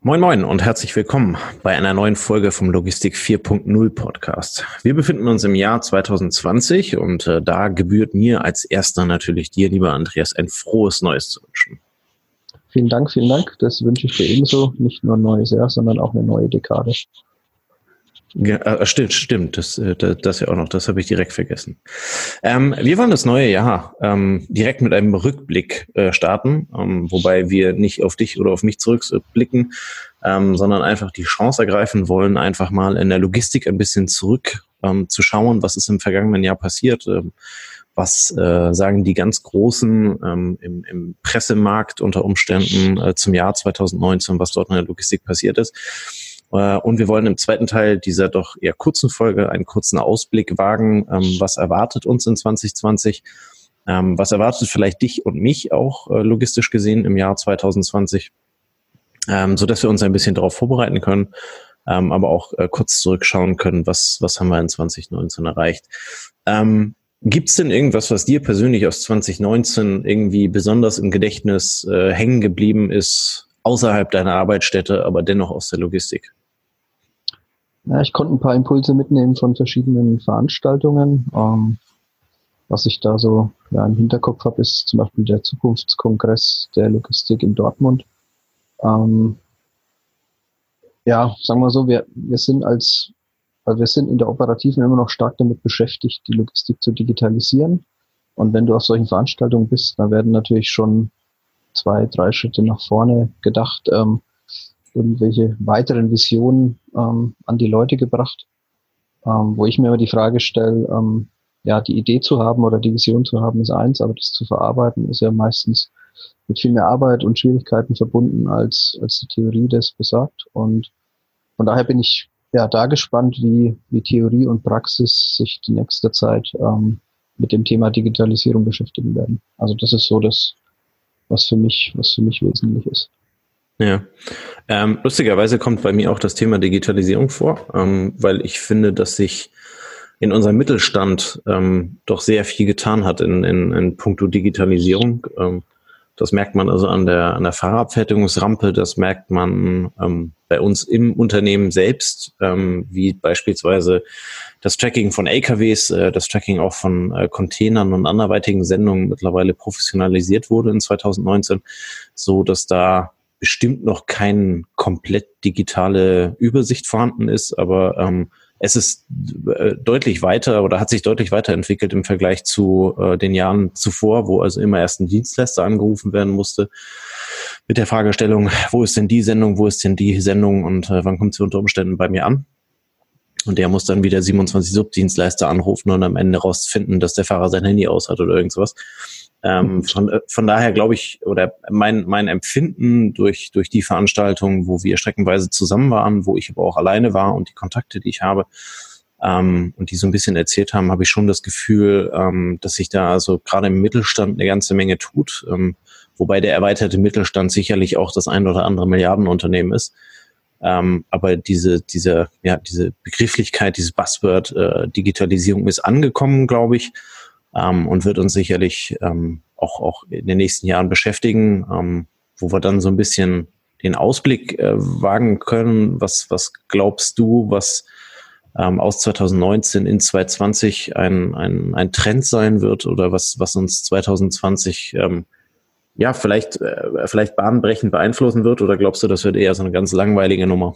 Moin Moin und herzlich willkommen bei einer neuen Folge vom Logistik 4.0 Podcast. Wir befinden uns im Jahr 2020 und äh, da gebührt mir als erster natürlich dir, lieber Andreas, ein frohes Neues zu wünschen. Vielen Dank, vielen Dank. Das wünsche ich dir ebenso. Nicht nur ein neues Jahr, sondern auch eine neue Dekade. Ja, äh, stimmt, stimmt. Das, äh, das, das ja auch noch. Das habe ich direkt vergessen. Ähm, wir wollen das neue Jahr ähm, direkt mit einem Rückblick äh, starten, ähm, wobei wir nicht auf dich oder auf mich zurückblicken, ähm, sondern einfach die Chance ergreifen wollen, einfach mal in der Logistik ein bisschen zurück ähm, zu schauen, was ist im vergangenen Jahr passiert. Ähm, was äh, sagen die ganz Großen ähm, im, im Pressemarkt unter Umständen äh, zum Jahr 2019, was dort in der Logistik passiert ist. Äh, und wir wollen im zweiten Teil dieser doch eher kurzen Folge einen kurzen Ausblick wagen, ähm, was erwartet uns in 2020, ähm, was erwartet vielleicht dich und mich auch äh, logistisch gesehen im Jahr 2020, ähm, so dass wir uns ein bisschen darauf vorbereiten können, aber auch äh, kurz zurückschauen können, was, was haben wir in 2019 erreicht. Gibt es denn irgendwas, was dir persönlich aus 2019 irgendwie besonders im Gedächtnis hängen geblieben ist, außerhalb deiner Arbeitsstätte, aber dennoch aus der Logistik? Ja, ich konnte ein paar Impulse mitnehmen von verschiedenen Veranstaltungen. Ähm, was ich da so ja, im Hinterkopf habe, ist zum Beispiel der Zukunftskongress der Logistik in Dortmund. Ähm, ja, sagen wir so, wir, wir sind als, also wir sind in der Operativen immer noch stark damit beschäftigt, die Logistik zu digitalisieren. Und wenn du auf solchen Veranstaltungen bist, da werden natürlich schon zwei, drei Schritte nach vorne gedacht. Ähm, irgendwelche weiteren Visionen ähm, an die Leute gebracht, ähm, wo ich mir immer die Frage stelle, ähm, ja, die Idee zu haben oder die Vision zu haben ist eins, aber das zu verarbeiten ist ja meistens mit viel mehr Arbeit und Schwierigkeiten verbunden, als, als die Theorie das besagt. Und von daher bin ich ja da gespannt, wie, wie Theorie und Praxis sich die nächste Zeit ähm, mit dem Thema Digitalisierung beschäftigen werden. Also das ist so das, was für mich, was für mich wesentlich ist. Ja. Ähm, lustigerweise kommt bei mir auch das Thema Digitalisierung vor, ähm, weil ich finde, dass sich in unserem Mittelstand ähm, doch sehr viel getan hat in, in, in puncto Digitalisierung. Ähm, das merkt man also an der, an der Fahrabfertigungsrampe, das merkt man ähm, bei uns im Unternehmen selbst, ähm, wie beispielsweise das Tracking von LKWs, äh, das Tracking auch von äh, Containern und anderweitigen Sendungen mittlerweile professionalisiert wurde in 2019, so dass da bestimmt noch keine komplett digitale Übersicht vorhanden ist, aber ähm, es ist äh, deutlich weiter oder hat sich deutlich weiterentwickelt im Vergleich zu äh, den Jahren zuvor, wo also immer erst ein Dienstleister angerufen werden musste mit der Fragestellung, wo ist denn die Sendung, wo ist denn die Sendung und äh, wann kommt sie unter Umständen bei mir an? Und der muss dann wieder 27 Subdienstleister anrufen und am Ende rausfinden, dass der Fahrer sein Handy aus hat oder irgendwas. Ähm, mhm. von, äh, von daher glaube ich, oder mein, mein Empfinden durch, durch die Veranstaltung, wo wir streckenweise zusammen waren, wo ich aber auch alleine war und die Kontakte, die ich habe, ähm, und die so ein bisschen erzählt haben, habe ich schon das Gefühl, ähm, dass sich da also gerade im Mittelstand eine ganze Menge tut, ähm, wobei der erweiterte Mittelstand sicherlich auch das ein oder andere Milliardenunternehmen ist. Ähm, aber diese, diese, ja, diese Begrifflichkeit, dieses Buzzword äh, Digitalisierung ist angekommen, glaube ich ähm, und wird uns sicherlich ähm, auch, auch in den nächsten Jahren beschäftigen, ähm, wo wir dann so ein bisschen den Ausblick äh, wagen können. Was, was glaubst du, was ähm, aus 2019 in 2020 ein, ein, ein Trend sein wird oder was, was uns 2020 ähm, ja vielleicht, äh, vielleicht bahnbrechend beeinflussen wird? Oder glaubst du, das wird eher so eine ganz langweilige Nummer?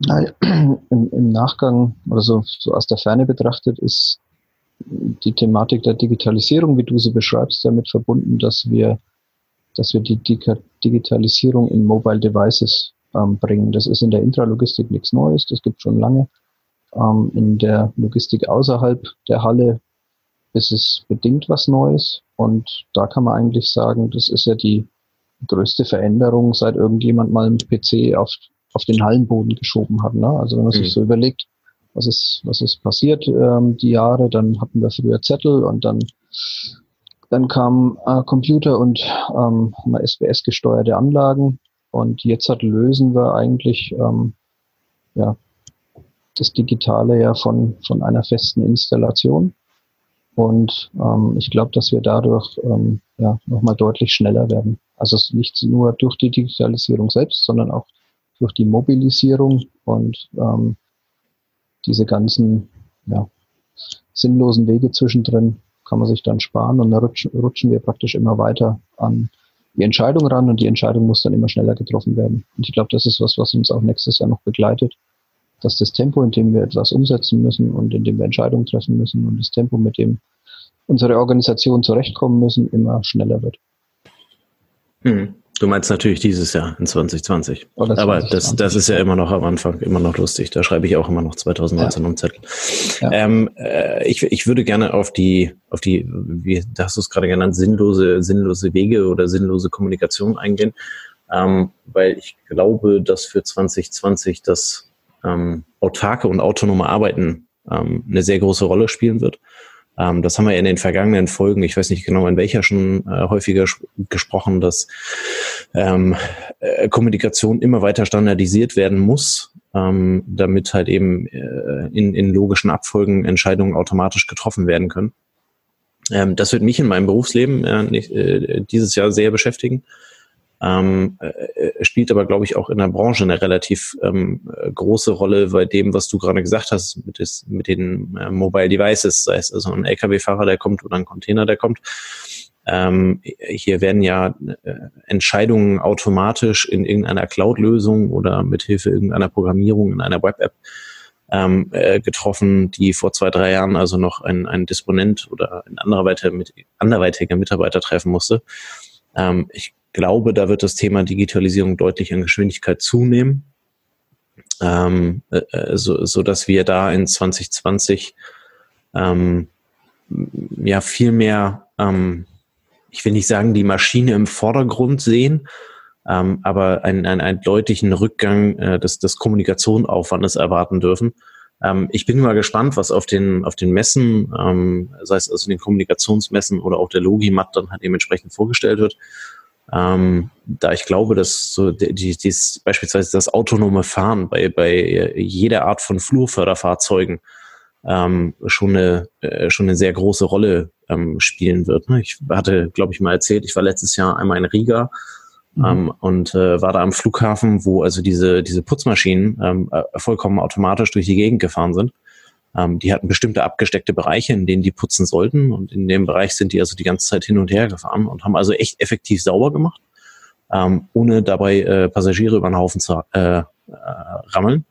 Im, Im, Nachgang oder so, so aus der Ferne betrachtet ist die Thematik der Digitalisierung, wie du sie beschreibst, damit verbunden, dass wir, dass wir die Digitalisierung in Mobile Devices ähm, bringen. Das ist in der Intralogistik nichts Neues, das gibt schon lange. Ähm, in der Logistik außerhalb der Halle ist es bedingt was Neues und da kann man eigentlich sagen, das ist ja die größte Veränderung, seit irgendjemand mal einen PC auf auf den Hallenboden geschoben hat. Ne? Also wenn man mhm. sich so überlegt, was ist, was ist passiert ähm, die Jahre, dann hatten wir früher Zettel und dann dann kam äh, Computer und ähm, SBS gesteuerte Anlagen. Und jetzt hat lösen wir eigentlich ähm, ja das Digitale ja von von einer festen Installation. Und ähm, ich glaube, dass wir dadurch ähm, ja nochmal deutlich schneller werden. Also nicht nur durch die Digitalisierung selbst, sondern auch durch die Mobilisierung. Und ähm, diese ganzen ja, sinnlosen Wege zwischendrin kann man sich dann sparen und dann rutschen, rutschen wir praktisch immer weiter an die Entscheidung ran und die Entscheidung muss dann immer schneller getroffen werden. Und ich glaube, das ist was, was uns auch nächstes Jahr noch begleitet, dass das Tempo, in dem wir etwas umsetzen müssen und in dem wir Entscheidungen treffen müssen und das Tempo, mit dem unsere Organisationen zurechtkommen müssen, immer schneller wird. Hm. Du meinst natürlich dieses Jahr in 2020. Oh, das Aber 2020. das, das ist ja immer noch am Anfang, immer noch lustig. Da schreibe ich auch immer noch 2019 ja. um Zettel. Ja. Ähm, äh, ich, ich würde gerne auf die, auf die, wie hast du es gerade genannt, sinnlose, sinnlose Wege oder sinnlose Kommunikation eingehen. Ähm, weil ich glaube, dass für 2020 das ähm, autarke und autonome Arbeiten ähm, eine sehr große Rolle spielen wird. Ähm, das haben wir in den vergangenen Folgen, ich weiß nicht genau in welcher schon äh, häufiger gesprochen, dass ähm, äh, Kommunikation immer weiter standardisiert werden muss, ähm, damit halt eben äh, in, in logischen Abfolgen Entscheidungen automatisch getroffen werden können. Ähm, das wird mich in meinem Berufsleben äh, äh, dieses Jahr sehr beschäftigen. Ähm, äh, spielt aber, glaube ich, auch in der Branche eine relativ ähm, große Rolle bei dem, was du gerade gesagt hast, mit, des, mit den äh, Mobile Devices, sei es also ein Lkw-Fahrer, der kommt oder ein Container, der kommt. Ähm, hier werden ja äh, Entscheidungen automatisch in irgendeiner Cloud-Lösung oder mit Hilfe irgendeiner Programmierung in einer Web-App ähm, äh, getroffen, die vor zwei, drei Jahren also noch ein, ein Disponent oder ein anderweitiger, mit, anderweitiger Mitarbeiter treffen musste. Ähm, ich glaube, da wird das Thema Digitalisierung deutlich an Geschwindigkeit zunehmen, ähm, äh, äh so, so dass wir da in 2020 ähm, ja viel mehr, ähm, ich will nicht sagen, die Maschine im Vordergrund sehen, ähm, aber einen, einen, einen deutlichen Rückgang äh, des, des Kommunikationsaufwandes erwarten dürfen. Ähm, ich bin mal gespannt, was auf den, auf den Messen, ähm, sei es also den Kommunikationsmessen oder auch der Logimat dann halt dementsprechend vorgestellt wird. Ähm, da ich glaube, dass so die, die, dies, beispielsweise das autonome Fahren bei, bei jeder Art von Flurförderfahrzeugen ähm, schon, eine, äh, schon eine sehr große Rolle ähm, spielen wird. Ne? Ich hatte, glaube ich, mal erzählt, ich war letztes Jahr einmal in Riga mhm. ähm, und äh, war da am Flughafen, wo also diese, diese Putzmaschinen ähm, äh, vollkommen automatisch durch die Gegend gefahren sind. Ähm, die hatten bestimmte abgesteckte Bereiche, in denen die putzen sollten. Und in dem Bereich sind die also die ganze Zeit hin und her gefahren und haben also echt effektiv sauber gemacht, ähm, ohne dabei äh, Passagiere über den Haufen zu äh, äh, rammeln.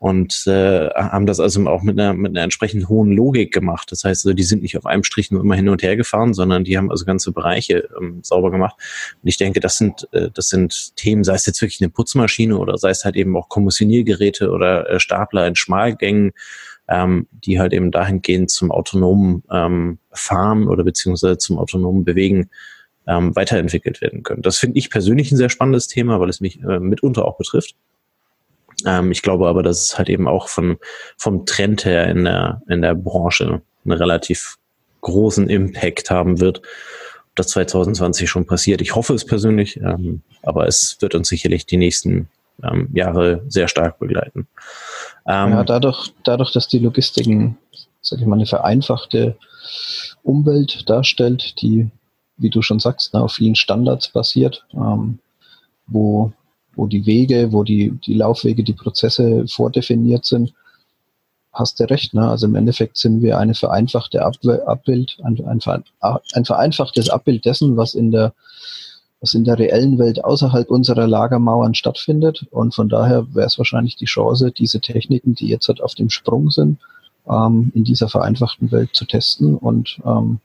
Und äh, haben das also auch mit einer, mit einer entsprechend hohen Logik gemacht. Das heißt, also, die sind nicht auf einem Strich nur immer hin und her gefahren, sondern die haben also ganze Bereiche ähm, sauber gemacht. Und ich denke, das sind, äh, das sind Themen, sei es jetzt wirklich eine Putzmaschine oder sei es halt eben auch Kommissioniergeräte oder äh, Stapler in Schmalgängen ähm, die halt eben dahingehend zum autonomen ähm, Fahren oder beziehungsweise zum autonomen Bewegen ähm, weiterentwickelt werden können. Das finde ich persönlich ein sehr spannendes Thema, weil es mich äh, mitunter auch betrifft. Ähm, ich glaube aber, dass es halt eben auch von, vom Trend her in der, in der Branche einen relativ großen Impact haben wird. Ob das 2020 schon passiert, ich hoffe es persönlich, ähm, aber es wird uns sicherlich die nächsten ähm, Jahre sehr stark begleiten. Ähm, ja, dadurch, dadurch, dass die Logistik, sag ich mal, eine vereinfachte Umwelt darstellt, die, wie du schon sagst, auf vielen Standards basiert, ähm, wo, wo die Wege, wo die, die Laufwege, die Prozesse vordefiniert sind, hast du recht. Ne? Also im Endeffekt sind wir eine vereinfachte Abbild, ein, ein, ein vereinfachtes Abbild dessen, was in der was in der reellen Welt außerhalb unserer Lagermauern stattfindet. Und von daher wäre es wahrscheinlich die Chance, diese Techniken, die jetzt halt auf dem Sprung sind, ähm, in dieser vereinfachten Welt zu testen. Und ähm,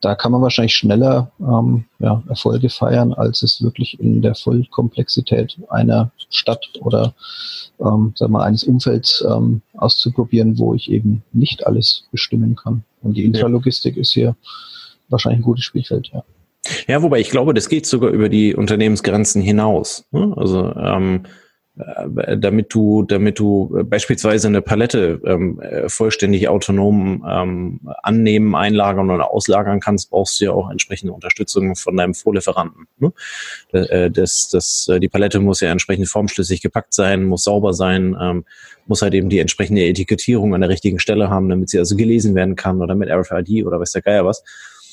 da kann man wahrscheinlich schneller ähm, ja, Erfolge feiern, als es wirklich in der Vollkomplexität einer Stadt oder ähm, sagen wir, eines Umfelds ähm, auszuprobieren, wo ich eben nicht alles bestimmen kann. Und die Intralogistik ist hier wahrscheinlich ein gutes Spielfeld, ja. Ja, wobei ich glaube, das geht sogar über die Unternehmensgrenzen hinaus. Ne? Also ähm, äh, damit du, damit du beispielsweise eine Palette ähm, äh, vollständig autonom ähm, annehmen, einlagern oder auslagern kannst, brauchst du ja auch entsprechende Unterstützung von deinem Vorlieferanten. Ne? Äh, das, das, die Palette muss ja entsprechend formschlüssig gepackt sein, muss sauber sein, ähm, muss halt eben die entsprechende Etikettierung an der richtigen Stelle haben, damit sie also gelesen werden kann oder mit RFID oder weiß der Geier was.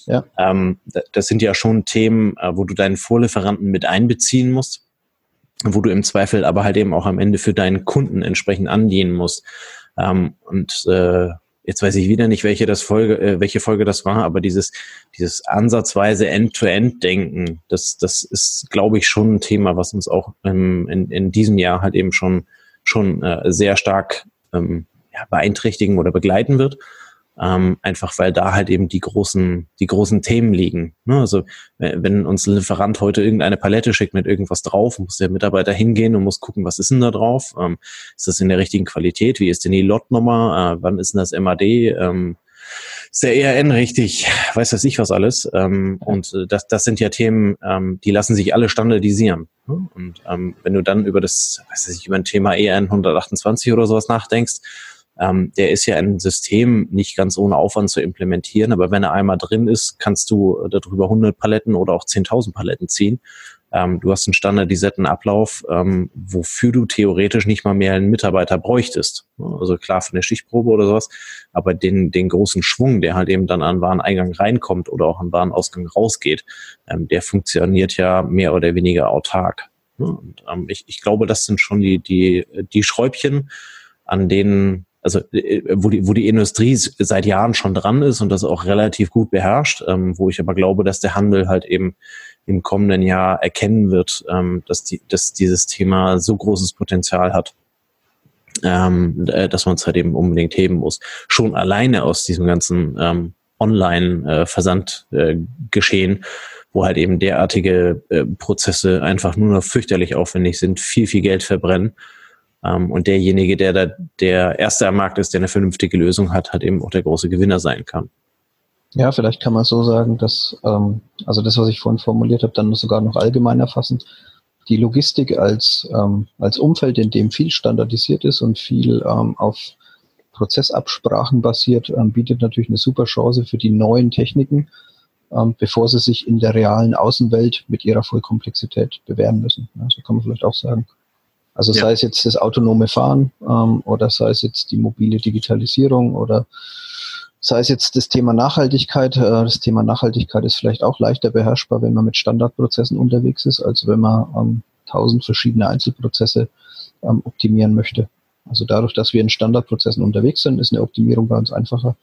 Ja. Ähm, das sind ja schon Themen, äh, wo du deinen Vorlieferanten mit einbeziehen musst, wo du im Zweifel aber halt eben auch am Ende für deinen Kunden entsprechend andienen musst. Ähm, und äh, jetzt weiß ich wieder nicht, welche das Folge, äh, welche Folge das war, aber dieses, dieses ansatzweise End-to-End-Denken, das, das ist, glaube ich, schon ein Thema, was uns auch ähm, in, in diesem Jahr halt eben schon, schon äh, sehr stark ähm, ja, beeinträchtigen oder begleiten wird. Ähm, einfach weil da halt eben die großen, die großen Themen liegen. Ne? Also wenn uns ein Lieferant heute irgendeine Palette schickt mit irgendwas drauf, muss der Mitarbeiter hingehen und muss gucken, was ist denn da drauf? Ähm, ist das in der richtigen Qualität? Wie ist denn die Lotnummer? Äh, wann ist denn das MAD? Ähm, ist der ERN richtig? Weiß das ich was alles? Ähm, und äh, das, das sind ja Themen, ähm, die lassen sich alle standardisieren. Ne? Und ähm, wenn du dann über das, weiß ich, über ein Thema ERN 128 oder sowas nachdenkst, ähm, der ist ja ein System nicht ganz ohne Aufwand zu implementieren, aber wenn er einmal drin ist, kannst du darüber 100 Paletten oder auch 10.000 Paletten ziehen. Ähm, du hast einen standardisierten Ablauf, ähm, wofür du theoretisch nicht mal mehr einen Mitarbeiter bräuchtest. Also klar für eine Schichtprobe oder sowas, aber den, den großen Schwung, der halt eben dann an Wareneingang reinkommt oder auch an Warenausgang rausgeht, ähm, der funktioniert ja mehr oder weniger autark. Und, ähm, ich, ich glaube, das sind schon die, die, die Schräubchen, an denen also äh, wo die, wo die Industrie seit Jahren schon dran ist und das auch relativ gut beherrscht, ähm, wo ich aber glaube, dass der Handel halt eben im kommenden Jahr erkennen wird, ähm, dass, die, dass dieses Thema so großes Potenzial hat, ähm, äh, dass man es halt eben unbedingt heben muss. Schon alleine aus diesem ganzen ähm, Online-Versandgeschehen, äh, wo halt eben derartige äh, Prozesse einfach nur noch fürchterlich aufwendig sind, viel, viel Geld verbrennen und derjenige, der da der Erste am Markt ist, der eine vernünftige Lösung hat, hat eben auch der große Gewinner sein kann. Ja, vielleicht kann man so sagen, dass, ähm, also das, was ich vorhin formuliert habe, dann sogar noch allgemeiner fassend, die Logistik als, ähm, als Umfeld, in dem viel standardisiert ist und viel ähm, auf Prozessabsprachen basiert, ähm, bietet natürlich eine super Chance für die neuen Techniken, ähm, bevor sie sich in der realen Außenwelt mit ihrer Vollkomplexität bewähren müssen. Ja, so kann man vielleicht auch sagen. Also ja. sei es jetzt das autonome Fahren ähm, oder sei es jetzt die mobile Digitalisierung oder sei es jetzt das Thema Nachhaltigkeit. Äh, das Thema Nachhaltigkeit ist vielleicht auch leichter beherrschbar, wenn man mit Standardprozessen unterwegs ist, als wenn man ähm, tausend verschiedene Einzelprozesse ähm, optimieren möchte. Also dadurch, dass wir in Standardprozessen unterwegs sind, ist eine Optimierung bei uns einfacher.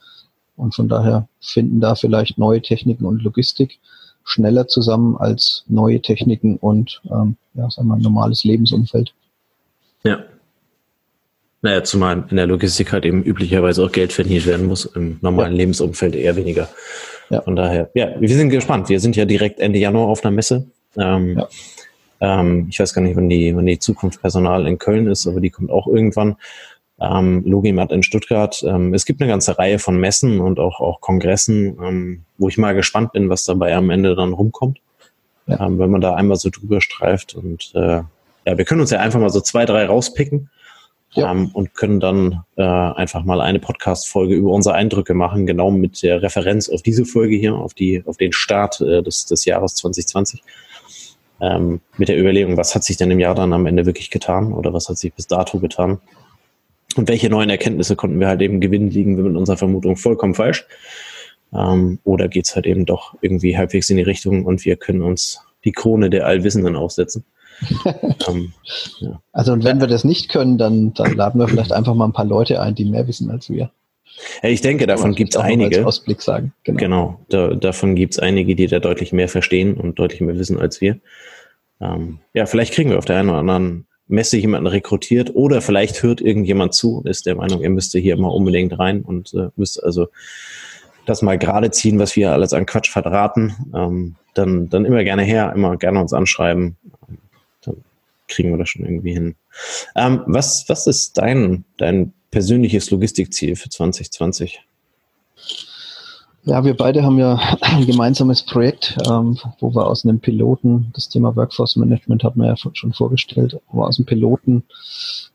Und von daher finden da vielleicht neue Techniken und Logistik schneller zusammen als neue Techniken und ähm, ja, sagen wir, normales Lebensumfeld. Ja. Naja, zumal in der Logistik halt eben üblicherweise auch Geld verdient werden muss, im normalen ja. Lebensumfeld eher weniger. Ja. Von daher, ja, wir sind gespannt. Wir sind ja direkt Ende Januar auf einer Messe. Ähm, ja. ähm, ich weiß gar nicht, wann die, wann die Zukunft Personal in Köln ist, aber die kommt auch irgendwann. Ähm, Logimat in Stuttgart. Ähm, es gibt eine ganze Reihe von Messen und auch, auch Kongressen, ähm, wo ich mal gespannt bin, was dabei am Ende dann rumkommt. Ja. Ähm, wenn man da einmal so drüber streift und äh, ja, wir können uns ja einfach mal so zwei, drei rauspicken ja. ähm, und können dann äh, einfach mal eine Podcast-Folge über unsere Eindrücke machen, genau mit der Referenz auf diese Folge hier, auf die, auf den Start äh, des, des Jahres 2020. Ähm, mit der Überlegung, was hat sich denn im Jahr dann am Ende wirklich getan oder was hat sich bis dato getan? Und welche neuen Erkenntnisse konnten wir halt eben gewinnen, liegen wir mit unserer Vermutung vollkommen falsch. Ähm, oder geht's halt eben doch irgendwie halbwegs in die Richtung und wir können uns die Krone der Allwissenden aufsetzen? Um, ja. Also und wenn wir das nicht können, dann, dann laden wir vielleicht einfach mal ein paar Leute ein, die mehr wissen als wir. Ich denke, davon gibt es einige. Ausblick sagen. Genau, genau da, davon gibt es einige, die da deutlich mehr verstehen und deutlich mehr wissen als wir. Ähm, ja, vielleicht kriegen wir auf der einen oder anderen Messe jemanden rekrutiert oder vielleicht hört irgendjemand zu und ist der Meinung, er müsste hier mal unbedingt rein und äh, müsste also das mal gerade ziehen, was wir alles an Quatsch verraten. Ähm, dann, dann immer gerne her, immer gerne uns anschreiben kriegen wir das schon irgendwie hin. Ähm, was, was ist dein, dein persönliches Logistikziel für 2020? Ja, wir beide haben ja ein gemeinsames Projekt, ähm, wo wir aus einem Piloten, das Thema Workforce Management hat man ja schon vorgestellt, wo wir aus dem Piloten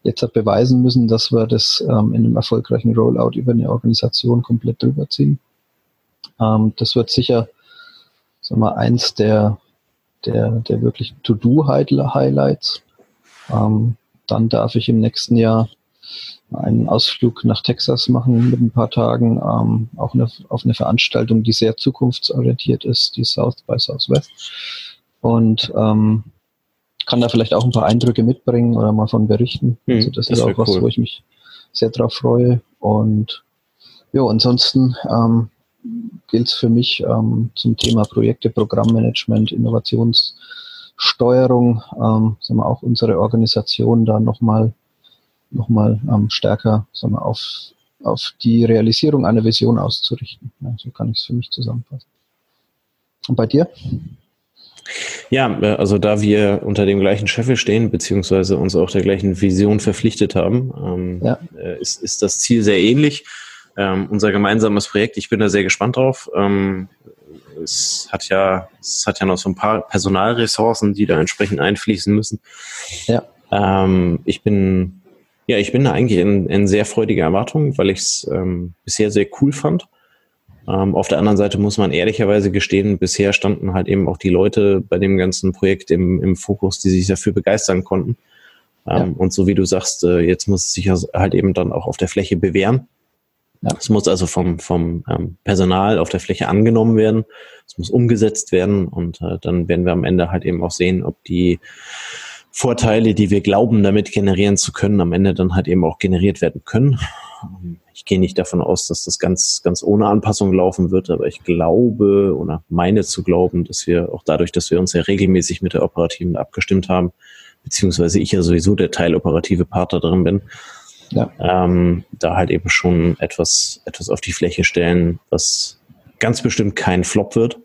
jetzt hat beweisen müssen, dass wir das ähm, in einem erfolgreichen Rollout über eine Organisation komplett drüber ziehen. Ähm, das wird sicher sagen wir, eins der der, der wirklich To-Do-Highlights. Ähm, dann darf ich im nächsten Jahr einen Ausflug nach Texas machen mit ein paar Tagen, ähm, auch eine, auf eine Veranstaltung, die sehr zukunftsorientiert ist, die South by Southwest. Und ähm, kann da vielleicht auch ein paar Eindrücke mitbringen oder mal von berichten. Mhm, also das, das ist auch was, cool. wo ich mich sehr drauf freue. Und ja, ansonsten ähm, gilt es für mich ähm, zum Thema Projekte, Programmmanagement, Innovationssteuerung, ähm, sagen wir, auch unsere Organisation da nochmal noch mal, ähm, stärker sagen wir, auf, auf die Realisierung einer Vision auszurichten. Ja, so kann ich es für mich zusammenfassen. Und bei dir? Ja, äh, also da wir unter dem gleichen Scheffel stehen, beziehungsweise uns auch der gleichen Vision verpflichtet haben, ähm, ja. Äh, ist, ist das Ziel sehr ähnlich. Ähm, unser gemeinsames Projekt, ich bin da sehr gespannt drauf. Ähm, es hat ja, es hat ja noch so ein paar Personalressourcen, die da entsprechend einfließen müssen. Ja. Ähm, ich bin, ja, ich bin da eigentlich in, in sehr freudiger Erwartung, weil ich es ähm, bisher sehr cool fand. Ähm, auf der anderen Seite muss man ehrlicherweise gestehen, bisher standen halt eben auch die Leute bei dem ganzen Projekt im, im Fokus, die sich dafür begeistern konnten. Ähm, ja. Und so wie du sagst, äh, jetzt muss es sich halt eben dann auch auf der Fläche bewähren. Ja. Es muss also vom, vom ähm, Personal auf der Fläche angenommen werden. Es muss umgesetzt werden und äh, dann werden wir am Ende halt eben auch sehen, ob die Vorteile, die wir glauben, damit generieren zu können, am Ende dann halt eben auch generiert werden können. Ich gehe nicht davon aus, dass das ganz, ganz ohne Anpassung laufen wird, aber ich glaube oder meine zu glauben, dass wir auch dadurch, dass wir uns ja regelmäßig mit der Operativen abgestimmt haben, beziehungsweise ich ja sowieso der teiloperative Partner drin bin, ja. ähm, da halt eben schon etwas, etwas auf die Fläche stellen, was ganz bestimmt kein Flop wird.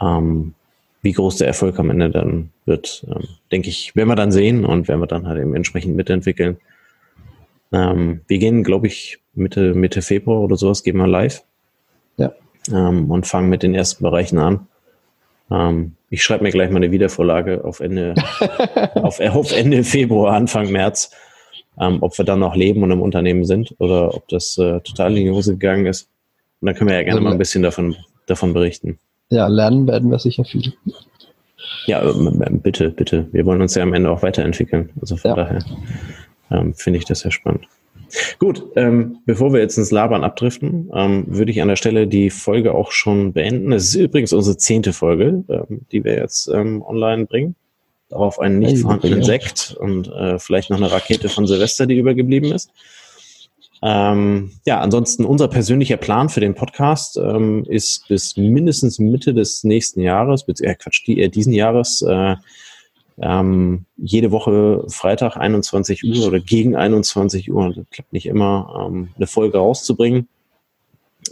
Ähm, wie groß der Erfolg am Ende dann wird, ähm, denke ich, werden wir dann sehen und werden wir dann halt eben entsprechend mitentwickeln. Ähm, wir gehen, glaube ich, Mitte, Mitte Februar oder sowas, gehen wir live. Ja. Ähm, und fangen mit den ersten Bereichen an. Ähm, ich schreibe mir gleich mal eine Wiedervorlage auf Ende, auf, auf Ende Februar, Anfang März, ähm, ob wir dann noch leben und im Unternehmen sind oder ob das äh, total in die Hose gegangen ist. Und dann können wir ja gerne mal ein bisschen davon, davon berichten. Ja, lernen werden wir sicher viel. Ja, ähm, bitte, bitte. Wir wollen uns ja am Ende auch weiterentwickeln. Also von ja. daher ähm, finde ich das sehr spannend. Gut, ähm, bevor wir jetzt ins Labern abdriften, ähm, würde ich an der Stelle die Folge auch schon beenden. Es ist übrigens unsere zehnte Folge, ähm, die wir jetzt ähm, online bringen. Darauf einen nicht vorhandenen Sekt und äh, vielleicht noch eine Rakete von Silvester, die übergeblieben ist. Ähm, ja, ansonsten unser persönlicher Plan für den Podcast ähm, ist bis mindestens Mitte des nächsten Jahres, äh, Quatsch, die, äh, diesen Jahres, äh, ähm, jede Woche Freitag 21 Uhr oder gegen 21 Uhr, das klappt nicht immer, ähm, eine Folge rauszubringen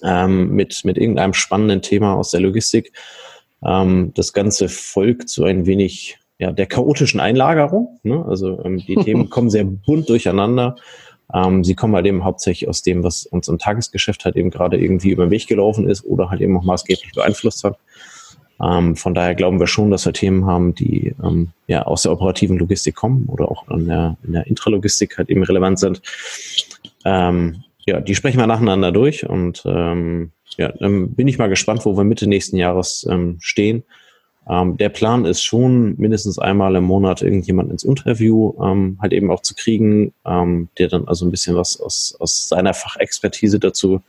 ähm, mit, mit irgendeinem spannenden Thema aus der Logistik. Ähm, das Ganze folgt so ein wenig ja, der chaotischen Einlagerung. Ne? Also ähm, die Themen kommen sehr bunt durcheinander. Ähm, sie kommen halt eben hauptsächlich aus dem, was uns im Tagesgeschäft halt eben gerade irgendwie über den Weg gelaufen ist oder halt eben auch maßgeblich beeinflusst hat. Ähm, von daher glauben wir schon, dass wir Themen haben, die ähm, ja aus der operativen Logistik kommen oder auch in der, in der Intralogistik halt eben relevant sind. Ähm, ja, die sprechen wir nacheinander durch und ähm, ja, dann bin ich mal gespannt, wo wir Mitte nächsten Jahres ähm, stehen. Ähm, der Plan ist schon, mindestens einmal im Monat irgendjemand ins Interview ähm, halt eben auch zu kriegen, ähm, der dann also ein bisschen was aus, aus seiner Fachexpertise dazu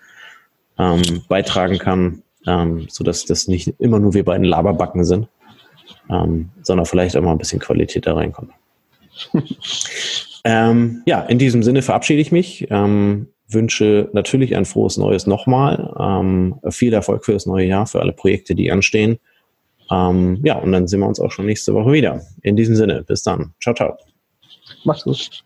ähm, beitragen kann ähm, sodass das nicht immer nur wir beiden Laberbacken sind, ähm, sondern vielleicht auch mal ein bisschen Qualität da reinkommt. ähm, ja, in diesem Sinne verabschiede ich mich. Wünsche natürlich ein frohes Neues nochmal. Ähm, viel Erfolg für das neue Jahr, für alle Projekte, die anstehen. Ähm, ja, und dann sehen wir uns auch schon nächste Woche wieder. In diesem Sinne, bis dann. Ciao, ciao. Mach's gut.